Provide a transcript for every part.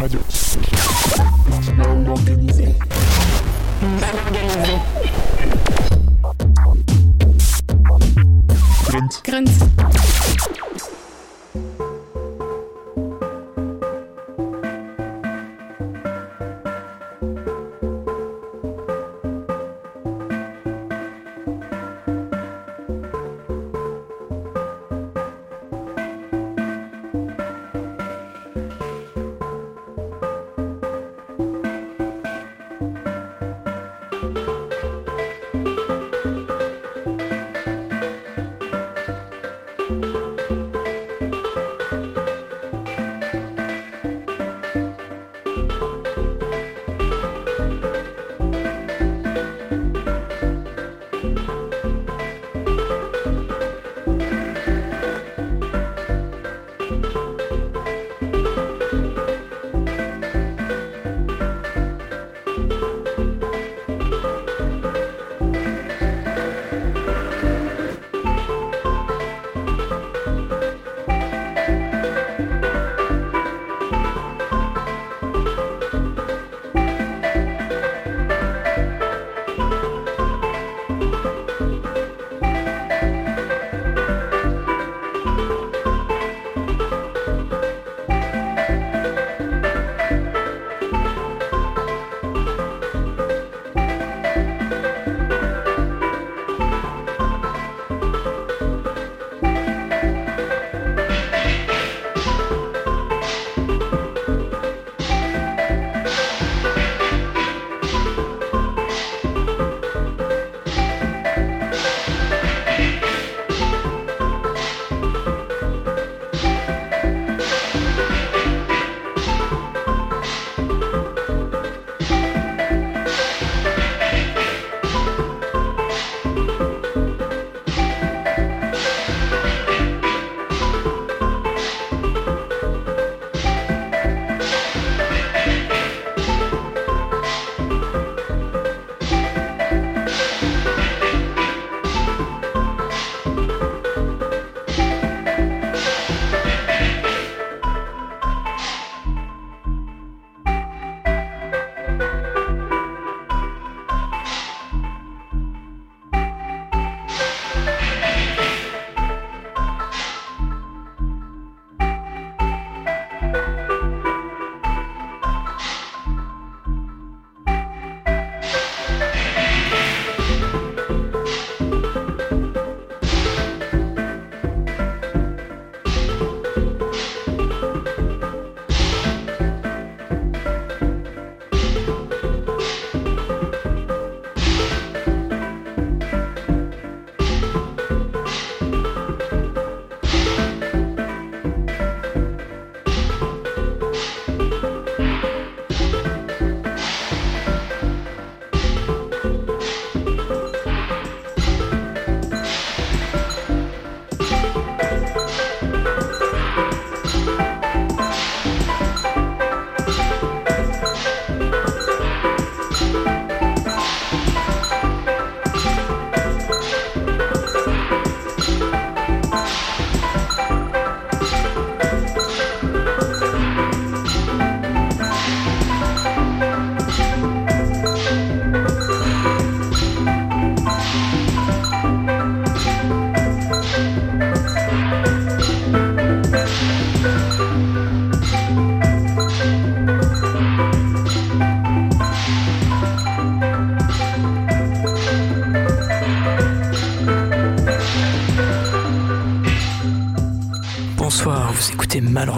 уходить.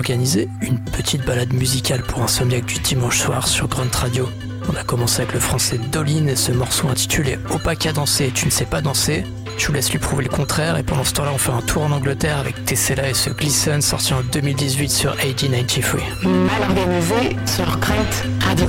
Organisé, une petite balade musicale pour insomniaque du dimanche soir sur Grunt Radio. On a commencé avec le français Dolin et ce morceau intitulé Opaque à danser tu ne sais pas danser. Je vous laisse lui prouver le contraire et pendant ce temps-là on fait un tour en Angleterre avec Tessella et ce Glisten sorti en 2018 sur AD 93. Mal organisé sur Grunt Radio.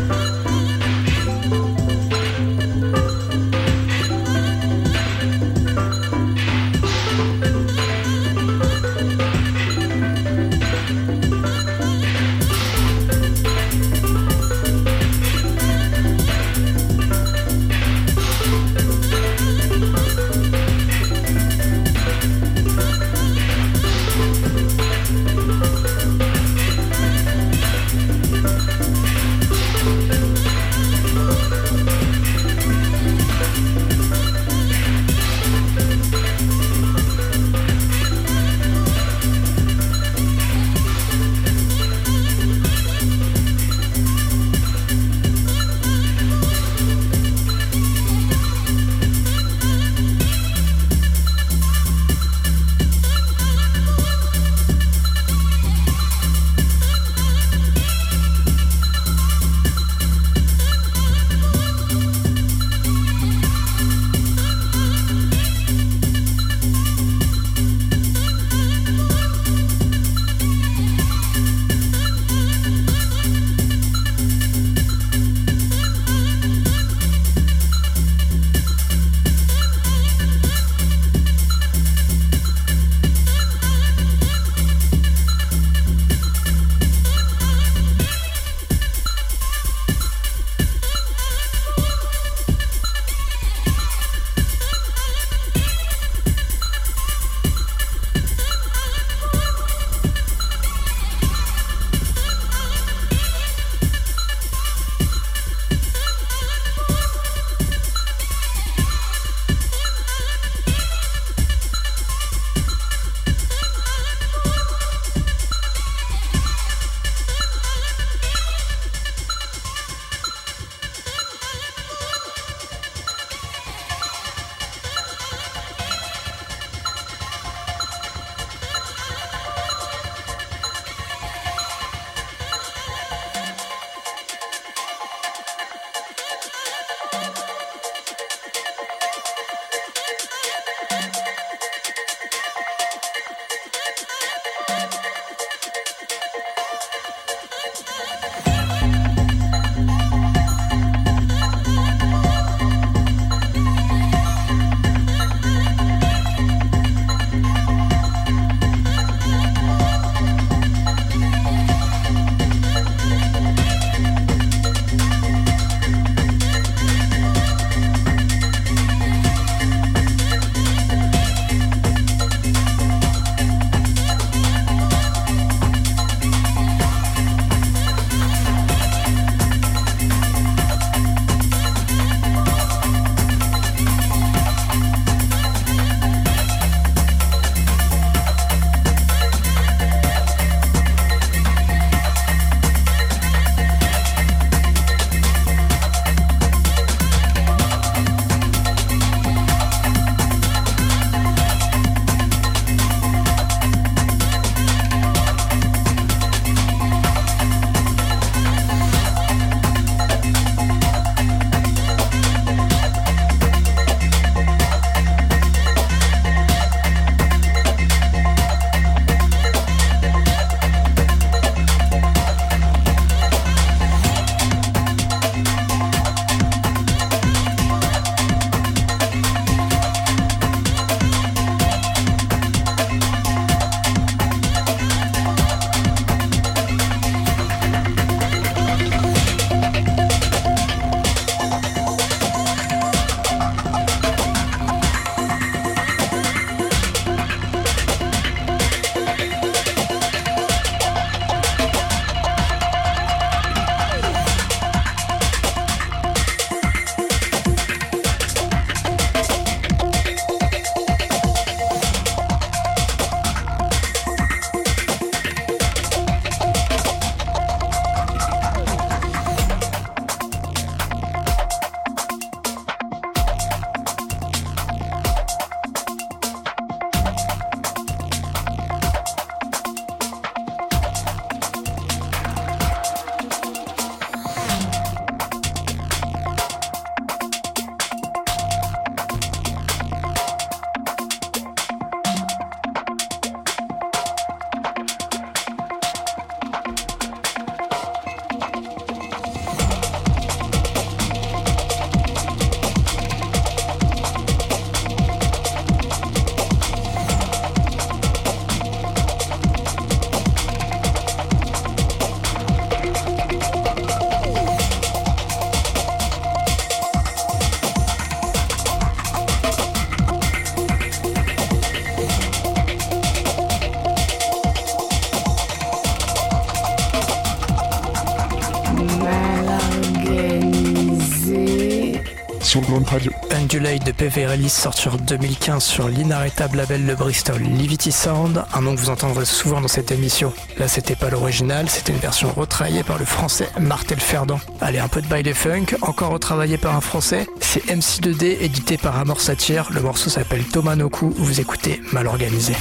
Radio. Undulate de PV sorti en 2015 sur l'inarrêtable label de Bristol Livity Sound, un nom que vous entendrez souvent dans cette émission. Là c'était pas l'original, c'était une version retravaillée par le français Martel Ferdan. Allez, un peu de baile funk, encore retravaillé par un français, c'est MC2D édité par Amor Satire, le morceau s'appelle Thomas Noku, vous écoutez Mal Organisé.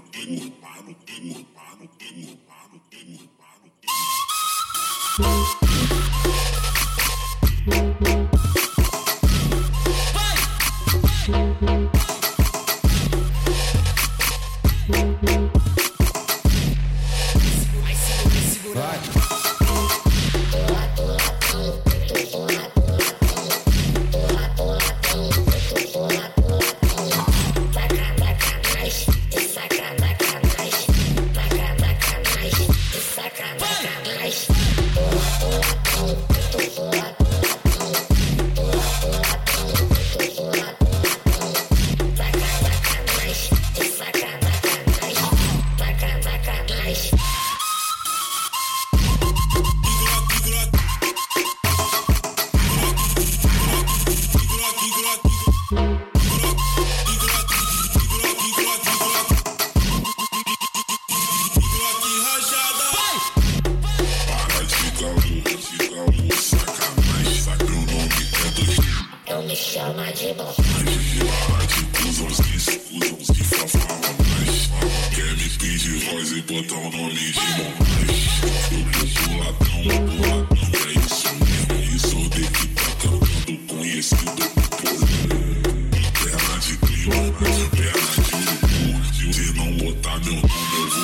urbano, tem urbano, tem urbano, tem urbano, tem urbano.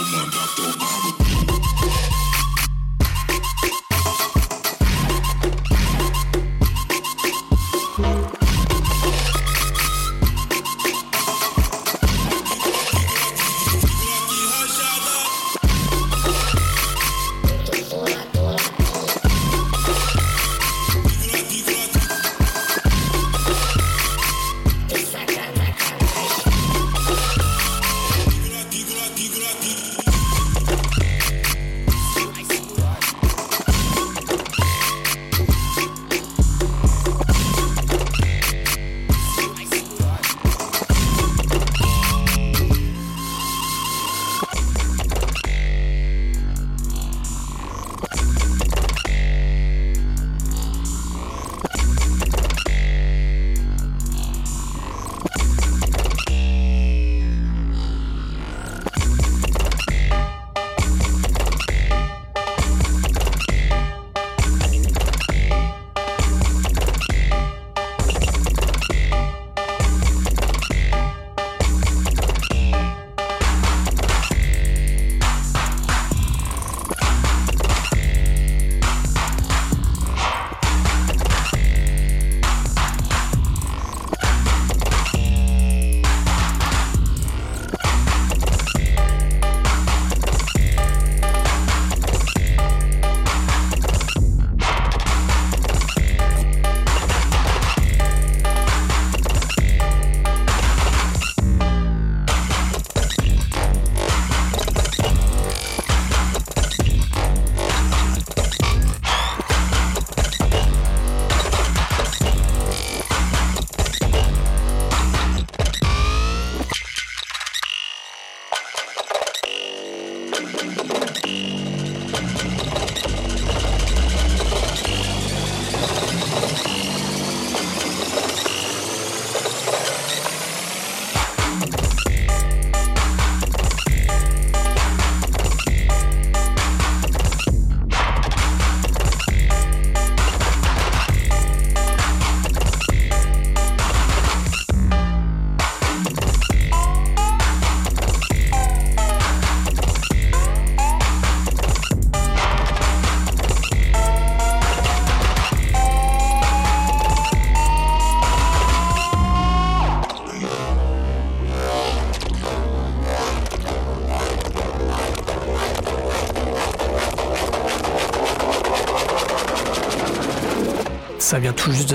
I'm Obama, Dr. Obama.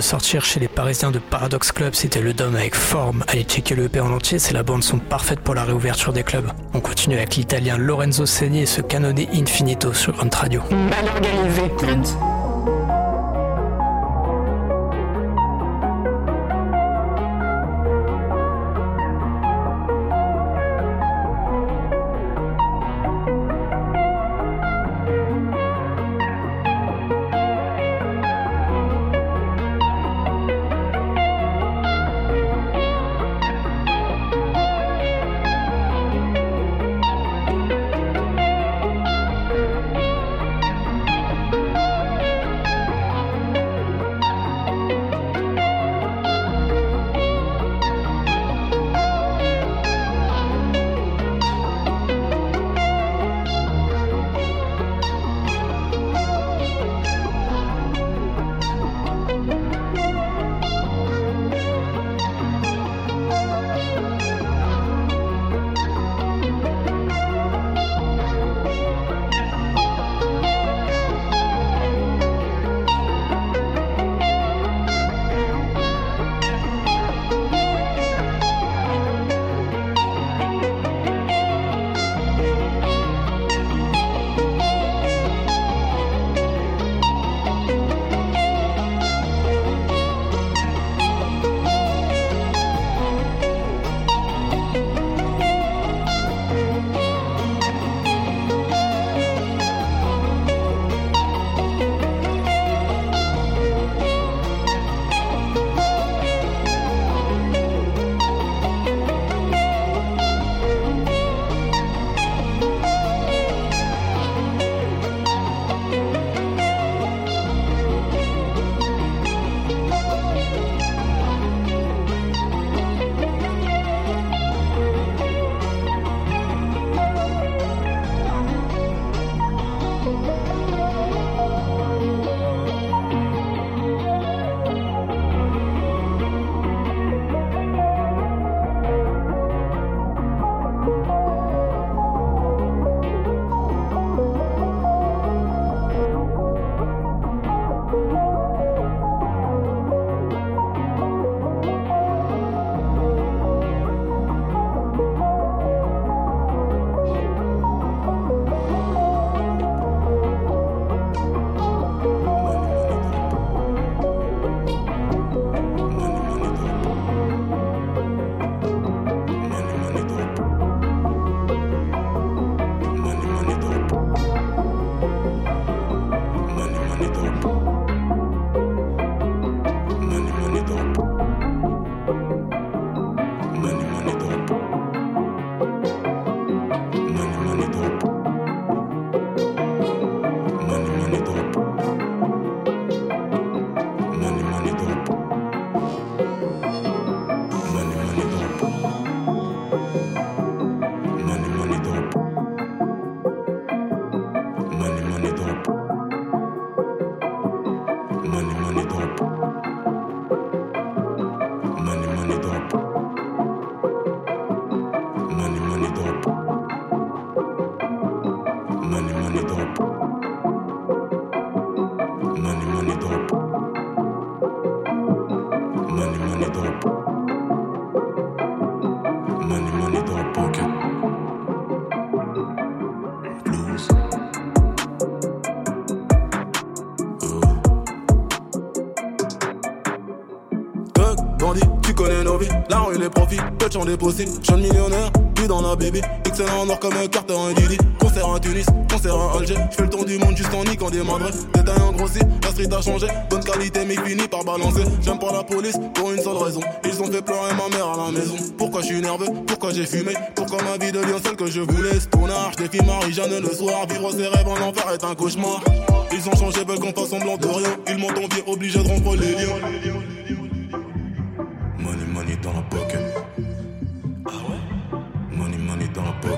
Sortir chez les Parisiens de Paradox Club, c'était le Dom avec forme. Allez checker le EP en entier, c'est la bande son parfaite pour la réouverture des clubs. On continue avec l'italien Lorenzo Segni et ce canonné Infinito sur Grunt Radio. Mal organisé. Grunt. J'en des possibles. Jeune millionnaire, plus dans la bébé. Excellent en or comme un Carter, un Didi. Concert à Tunis, concert à Alger. J'fais le tour du monde juste en niquant des madres. Détail en grossi, la street a changé. Bonne qualité, mais fini par balancer. J'aime pas la police pour une seule raison. Ils ont fait pleurer ma mère à la maison. Pourquoi je suis nerveux? Pourquoi j'ai fumé? Pourquoi ma vie devient celle que je voulais? Stonard, défie Marie-Jeanne le soir. Vivre ses rêves en enfer est un cauchemar. Ils ont changé, veulent qu'on fasse semblant de rien. Ils m'ont envié, obligé de rompre les liens.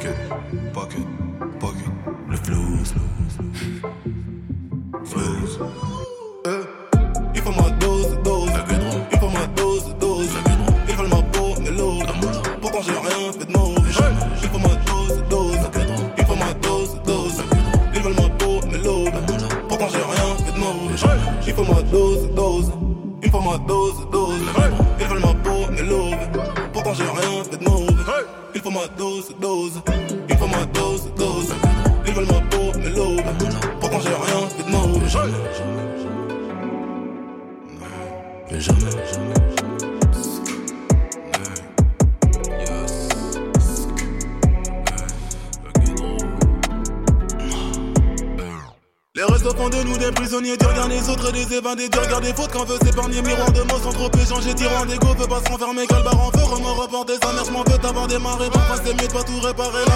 bucket, bucket. Chacun veut s'épargner, miroir de mots sans trop échanger. Tyran d'ego, peut pas se renfermer, quel en feu. Remords, des amers, m'en veux t'avoir démarré. Pour passer mieux, de pas tout réparer.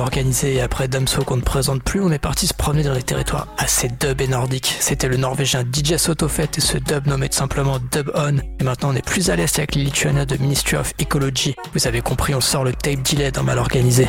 Organisé et après Damso qu'on ne présente plus, on est parti se promener dans les territoires assez dub et nordiques. C'était le norvégien DJ Sotofet et ce dub nommé simplement Dub On. Et maintenant on est plus à l'est avec les Lituania de Ministry of Ecology. Vous avez compris, on sort le tape delay dans Mal Organisé.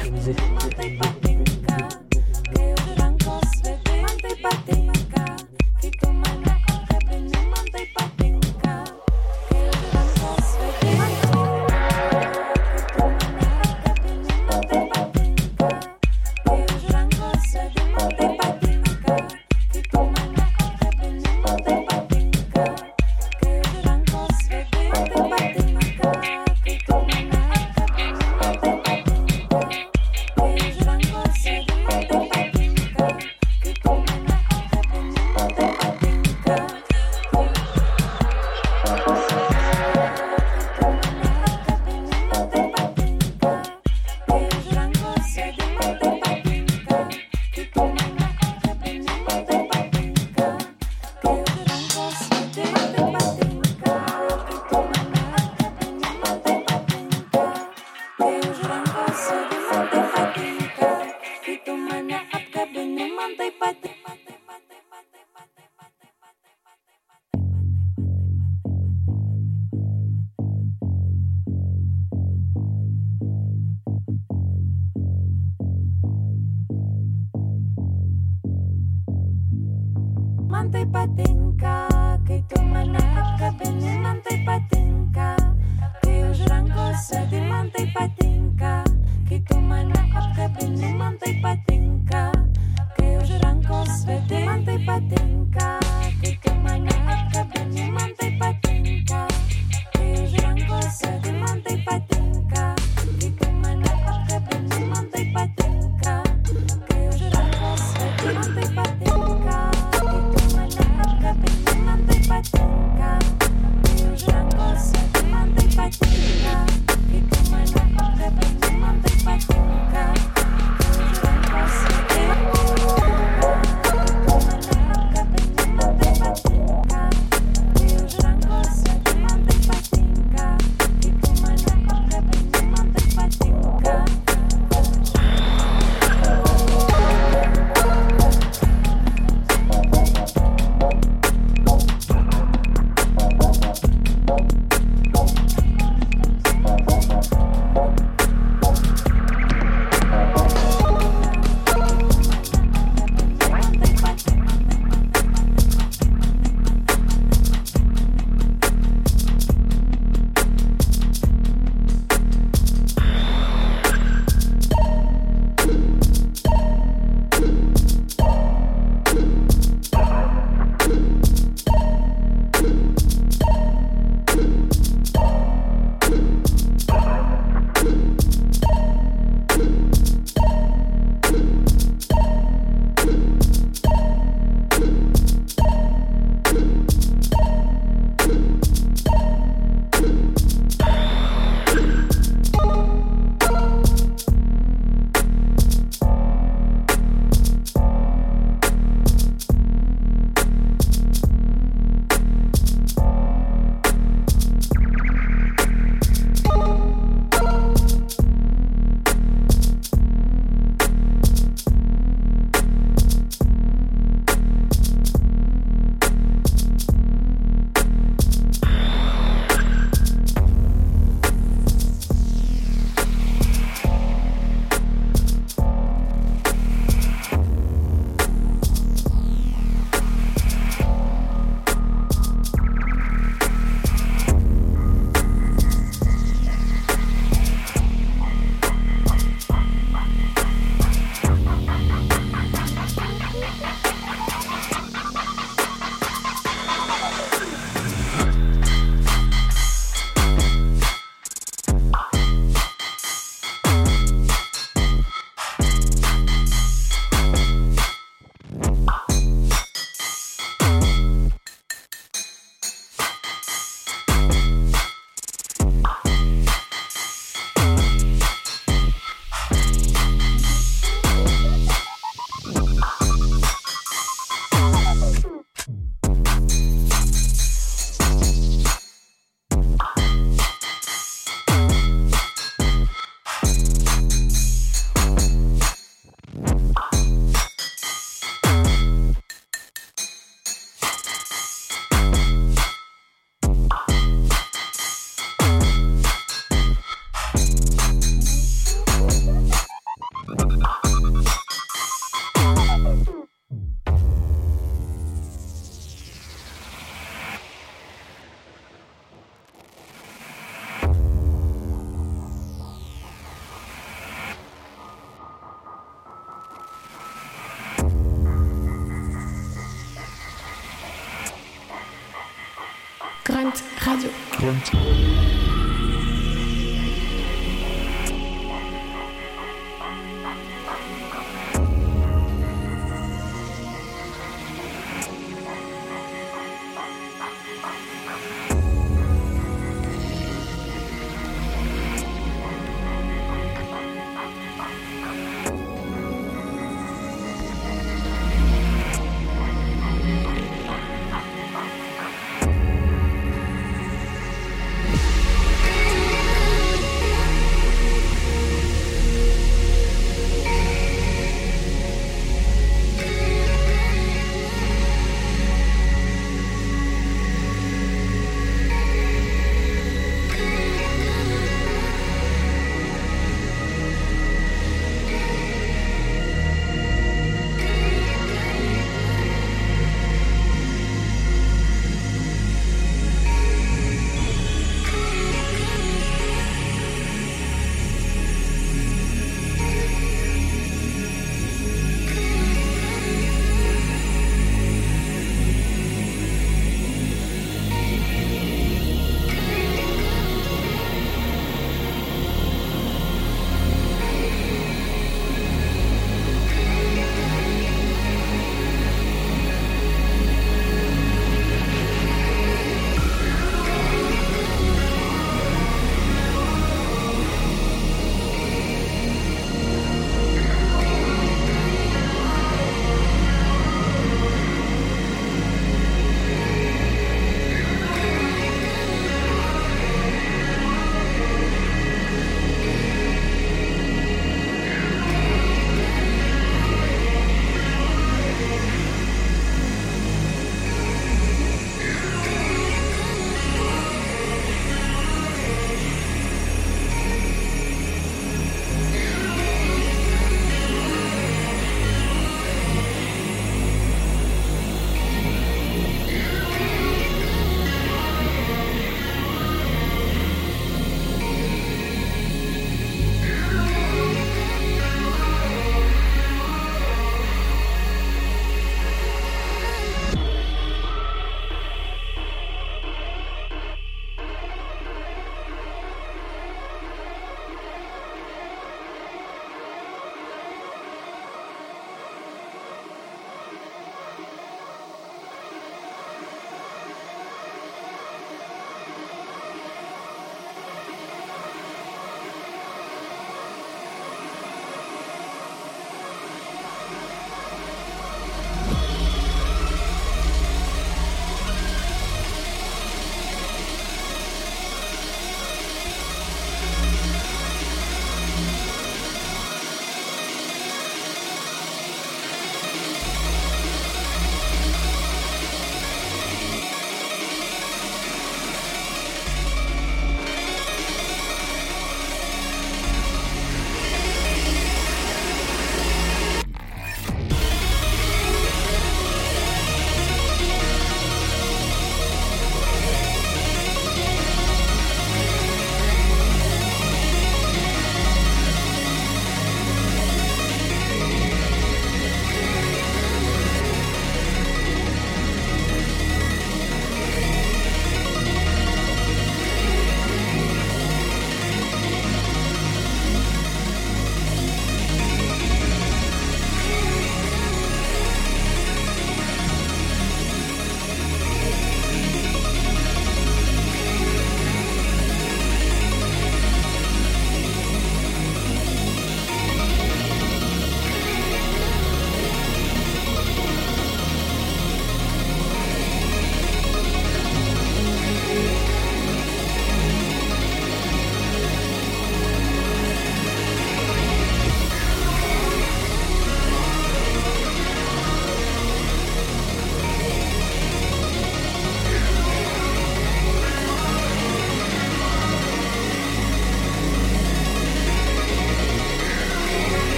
problems.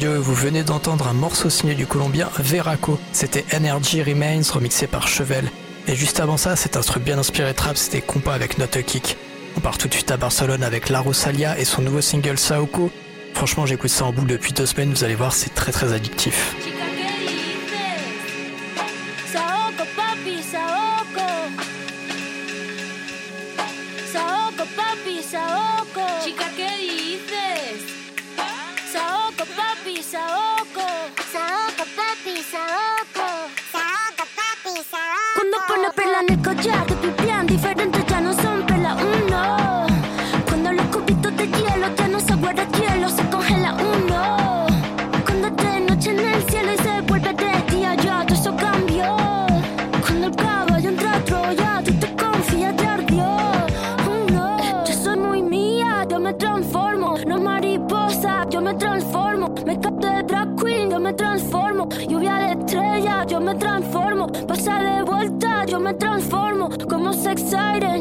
Et vous venez d'entendre un morceau signé du Colombien Veraco. C'était Energy Remains remixé par Chevel. Et juste avant ça, c'est un truc bien inspiré trap, c'était Compa avec Not a Kick. On part tout de suite à Barcelone avec La Rosalia et son nouveau single Saoko. Franchement, j'écoute ça en boucle depuis deux semaines, vous allez voir, c'est très très addictif. Cuando pone perla en el collar, te pipián diferente, ya no son perla uno. Cuando los cubitos de hielo ya no se guarda hielo, se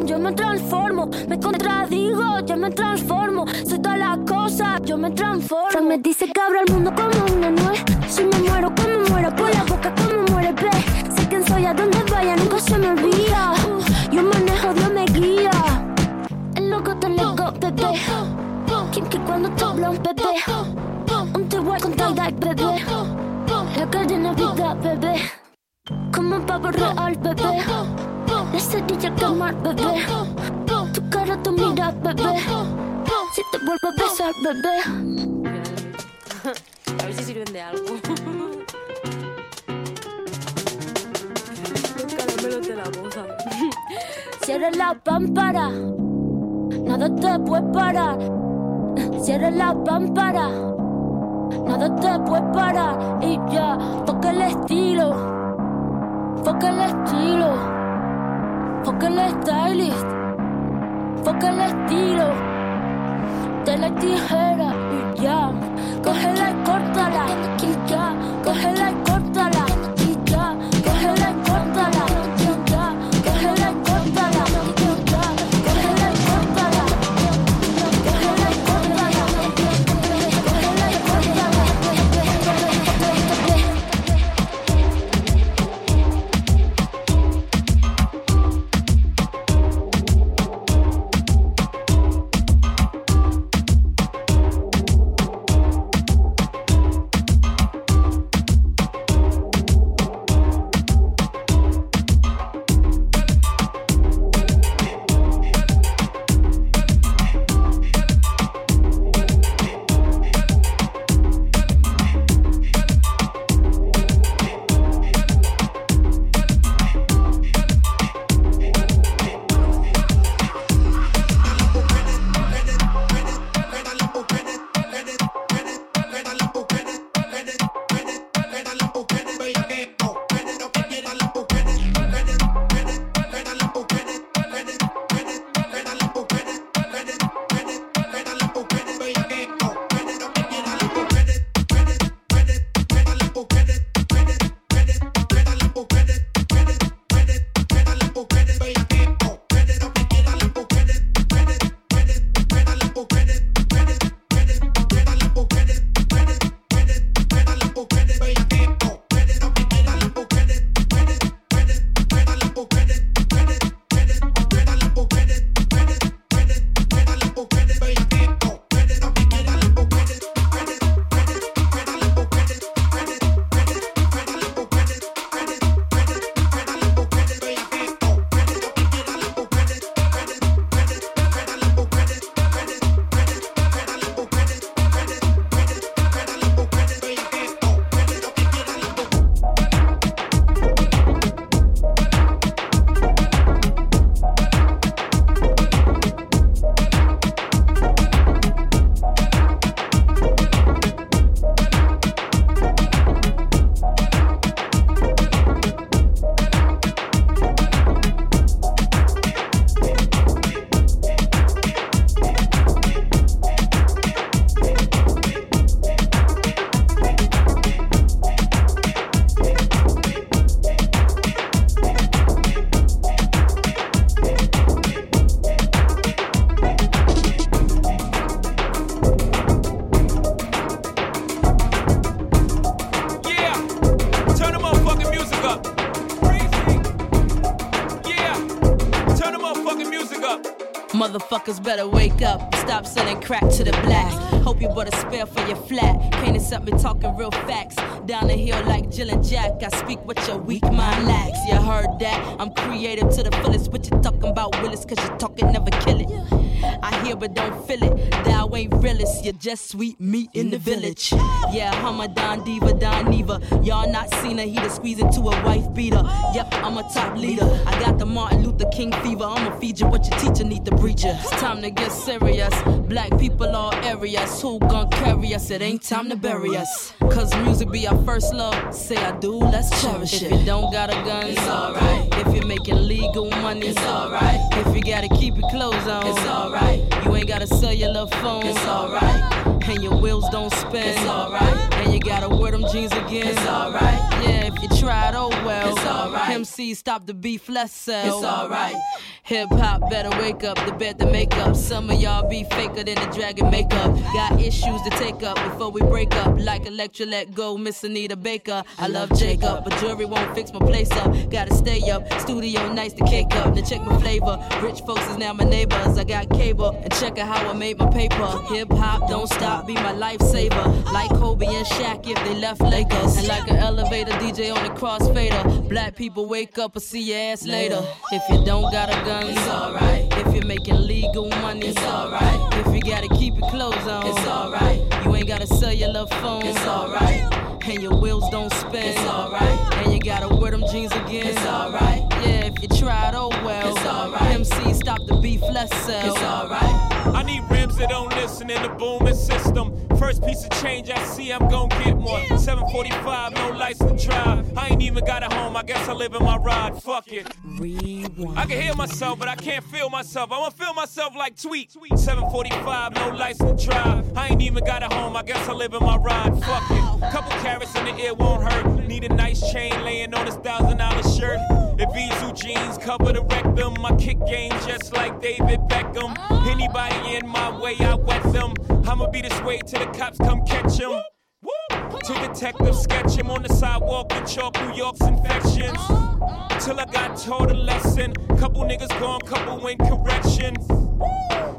yo me transformo. Me contradigo, yo me transformo. Soy todas las cosas, yo me transformo. me dice que abro el mundo como una nuez. Si me muero, como muero, por la boca, como muere, ve. Sé quién soy, a donde vaya, nunca se me olvida. Yo manejo, Dios me guía. El loco te lego, bebé. Quien que cuando te habla un bebé. Un te voy con bebé. Cadena vida, bebé. Como un pavo real, bebé. La cerilla quemar, bebé. Tu cara, tu mira, bebé. Si te vuelvo a besar, bebé. A ver si sirven de algo. Los caramelos de la. Cierra la pámpara. Nada te puede parar. Cierra la pámpara. Nada te puede parar. Y ya, toca el estilo. Toca el estilo. Foca el stylist, foca el estilo de la tijera y ya, cógela y córtala Me talking real facts. Down the hill like Jill and Jack. I speak what your weak mind lacks. You heard that? I'm creative to the fullest. What you talking about, Willis? Cause you talking never kill it. I hear but don't feel it. Thou ain't realist. You're just sweet meat in the village. Yeah, I'm a Don Diva, Don Neva. Y'all not seen her. He to squeeze into a wife beater. Yep, I'm a top leader. I got the Martin Luther King fever. I'ma feed you what your teacher need to preach you. It's time to get serious. Black people all areas. Who gon' carry us? It ain't time to bury us. Cause music be our first love. Say I do, let's cherish it. If you don't got a gun, it's alright. If you're making legal money, it's alright. If you gotta keep your clothes on, it's alright. You ain't got a cellular phone. It's alright. And your wheels don't spin, it's alright. And you gotta wear them jeans again, it's alright. Yeah, if you tried, oh well. It's alright. MC stop the beef, let's sell. It's alright. Hip hop better wake up, the bed to make up. Some of y'all be faker than the dragon makeup. Got issues to take up before we break up. Like Electra let go, Miss Anita Baker. I love Jacob, but jewelry won't fix my place up. Gotta stay up, studio nights to cake up. Now check my flavor. Rich folks is now my neighbors. I got cable and check out how I made my paper. Hip hop don't stop, be my lifesaver. Like Kobe and Shaq if they left Lakers. And like an elevator DJ on the crossfader. Black people wake up and see your ass later. If you don't got a gun, it's alright. If you're making legal money, it's alright. If you gotta keep your clothes on, it's alright. You ain't gotta sell your love phone, it's alright. And your wheels don't spin, it's alright. And you gotta wear them jeans again, it's alright. You tried, oh well. It's alright. MC, stop the beef, let's sell. It's alright. I need rims that don't listen in the booming system. First piece of change I see, I'm gon' get one. 745, no license to drive. I ain't even got a home, I guess I live in my ride. Fuck it. Rewind. I can hear myself, but I can't feel myself. I wanna feel myself like tweet. 745, no license to drive. I ain't even got a home, I guess I live in my ride. Fuck it. Oh. Couple carrots in the ear won't hurt. Need a nice chain laying on this thousand dollar shirt. If Izu jeans cover the rectum, my kick game just like David Beckham. Ah. Anybody in my way, I wet them. I'ma be this way till the cops come catch him. To detectives sketch him on the sidewalk with chalk New York's infections. Till I got taught a lesson. Couple niggas gone, couple win correction.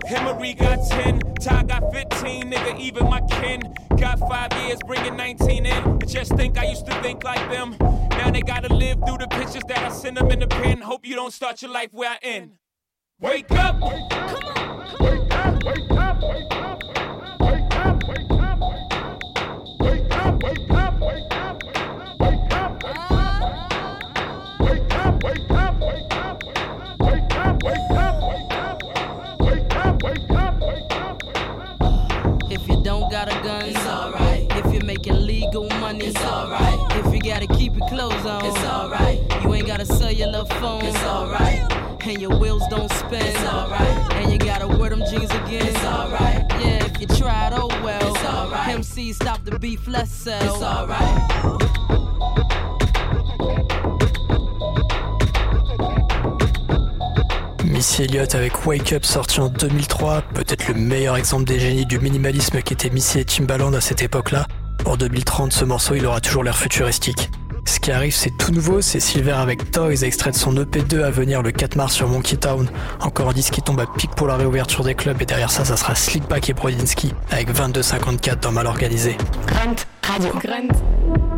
Emery got 10, Ty got 15, nigga, even my kin. Got five years, bringing 19 in. But just think I used to think like them. Now they gotta live through the pictures that I send them in the pen. Hope you don't start your life where I end. Wake up! Wake up, wake up, wake up, wake up, And your wheels don't spin, it's alright. If you make legal money, it's alright. If you gotta keep it closed on, it's alright. You ain't gotta sell your little phone, it's alright. And your wheels don't spend, it's alright. And you gotta wear them jeans again, it's alright. Yeah, you tried, oh well. It's alright. MC, stop the beef, let's sell. It's alright. Missy Elliott avec Wake Up sorti en 2003, peut-être le meilleur exemple des génies du minimalisme qu'étaient Missy et Timbaland à cette époque-là. Pour 2030, ce morceau il aura toujours l'air futuristique. Ce qui arrive, c'est tout nouveau, c'est Silver avec Toys, extrait de son EP2 à venir le 4 mars sur Monkey Town. Encore un disque qui tombe à pic pour la réouverture des clubs et derrière ça, ça sera Slickback et Brodinski avec 22,54 dans Mal Organisé. Grunt Radio. Grunt.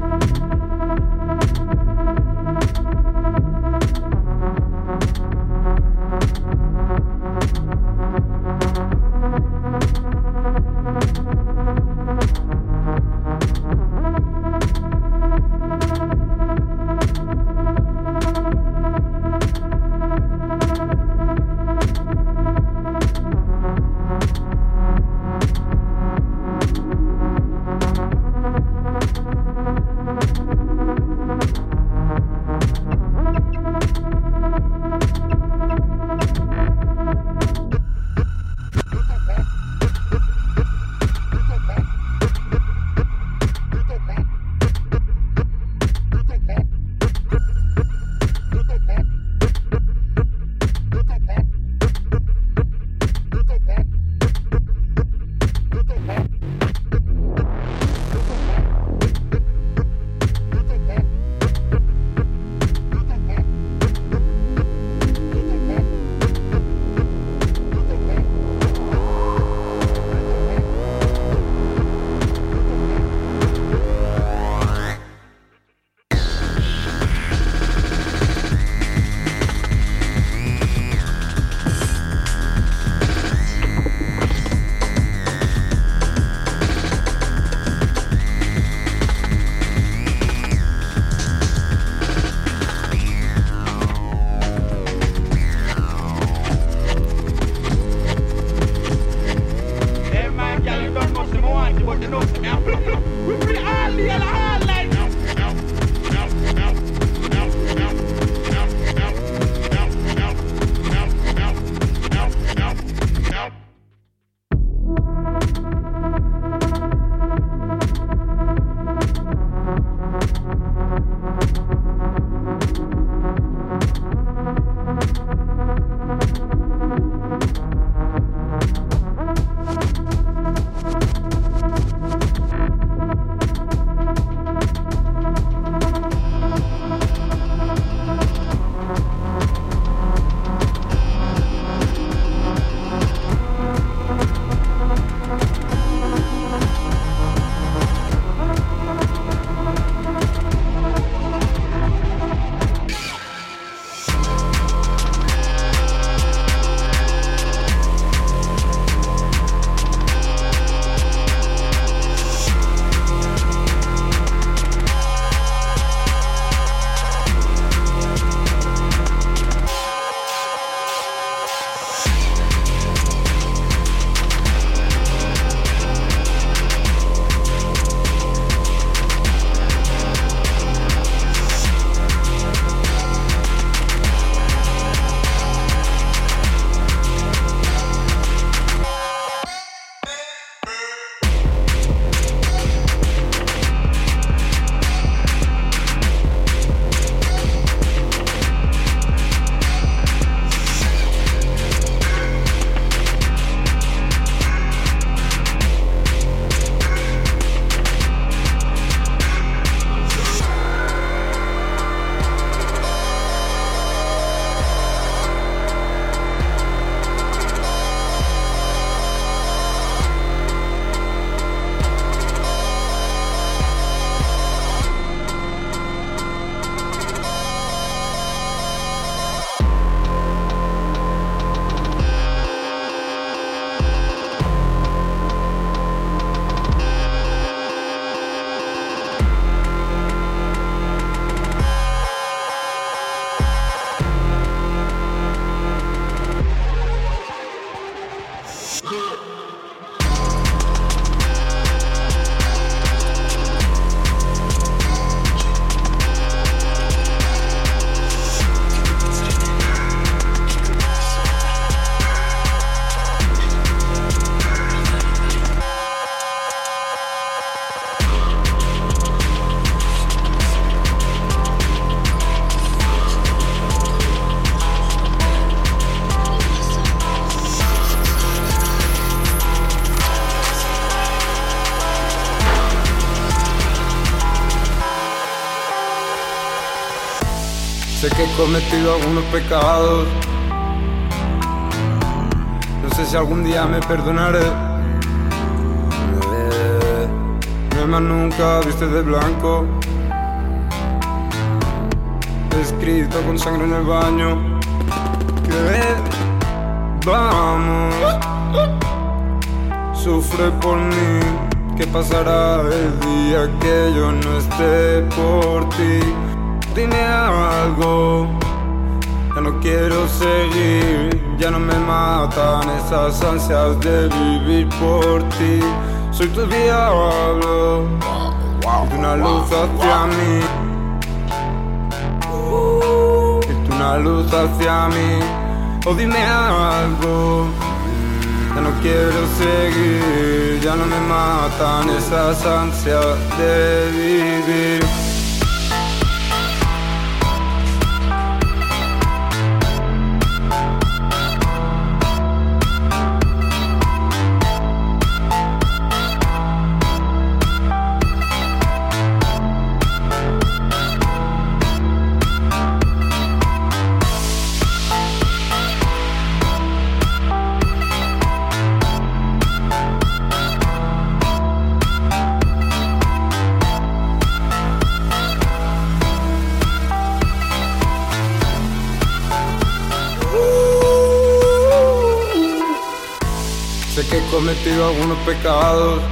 Cometido algunos pecados. No sé si algún día me perdonaré. Eh, no nunca viste de blanco. Escrito con sangre en el baño. Que vamos. Sufre por mí. ¿Qué pasará el día que yo no esté por ti? Dime algo. Ya no quiero seguir, ya no me matan esas ansias de vivir por ti. Soy tu diablo, y tú una luz hacia mí. Y tú una luz hacia mí. O dime algo. Ya no quiero seguir, ya no me matan esas ansias de vivir. Cometido algunos pecados.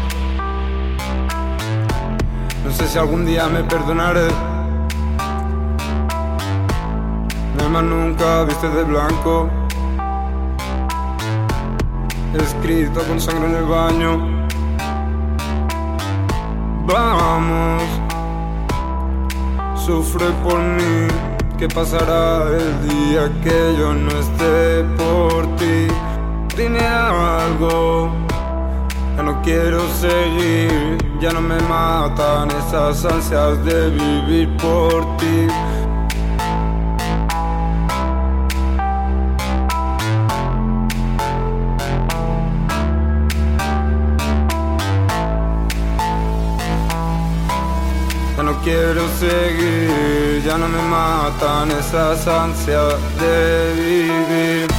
No sé si algún día me perdonaré. No más nunca viste de blanco. Escrito con sangre en el baño. Vamos. Sufre por mí. ¿Qué pasará el día que yo no esté por ti? Dime algo, ya no quiero seguir, ya no me matan esas ansias de vivir por ti. Ya no quiero seguir, ya no me matan esas ansias de vivir.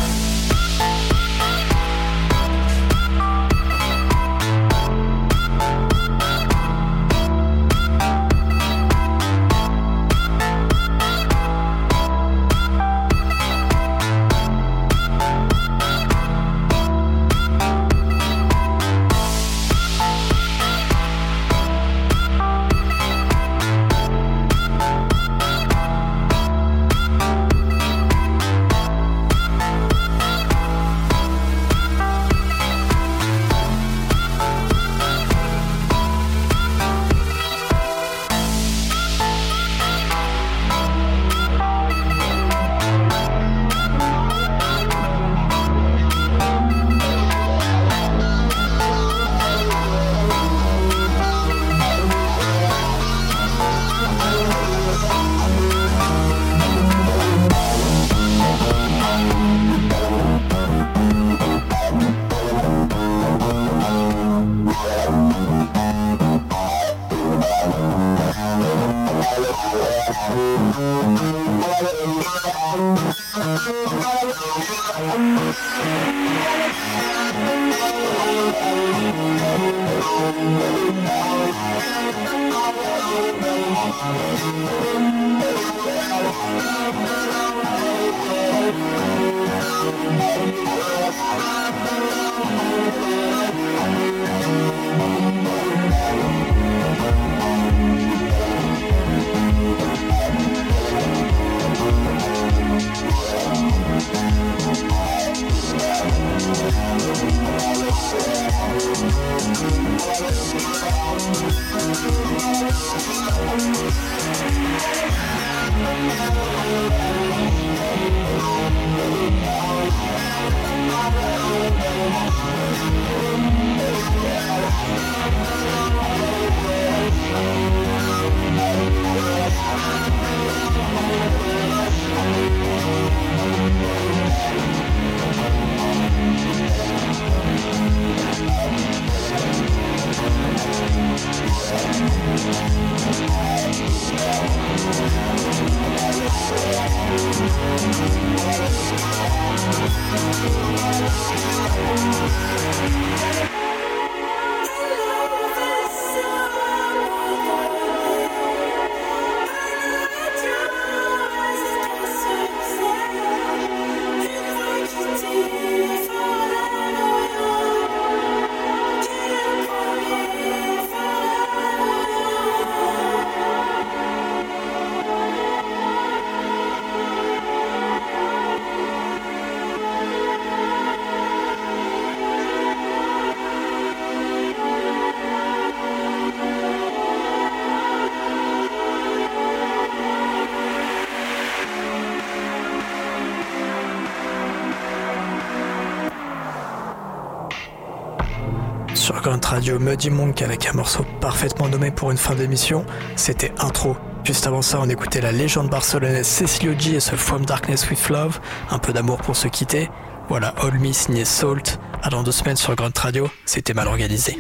Grunt Radio Muddy Monk avec un morceau parfaitement nommé pour une fin d'émission, c'était Intro. Juste avant ça, on écoutait la légende barcelonaise Cecilio G et ce From Darkness with Love, un peu d'amour pour se quitter. Voilà, All Me signé Salt. À dans deux semaines sur Grunt Radio, c'était mal organisé.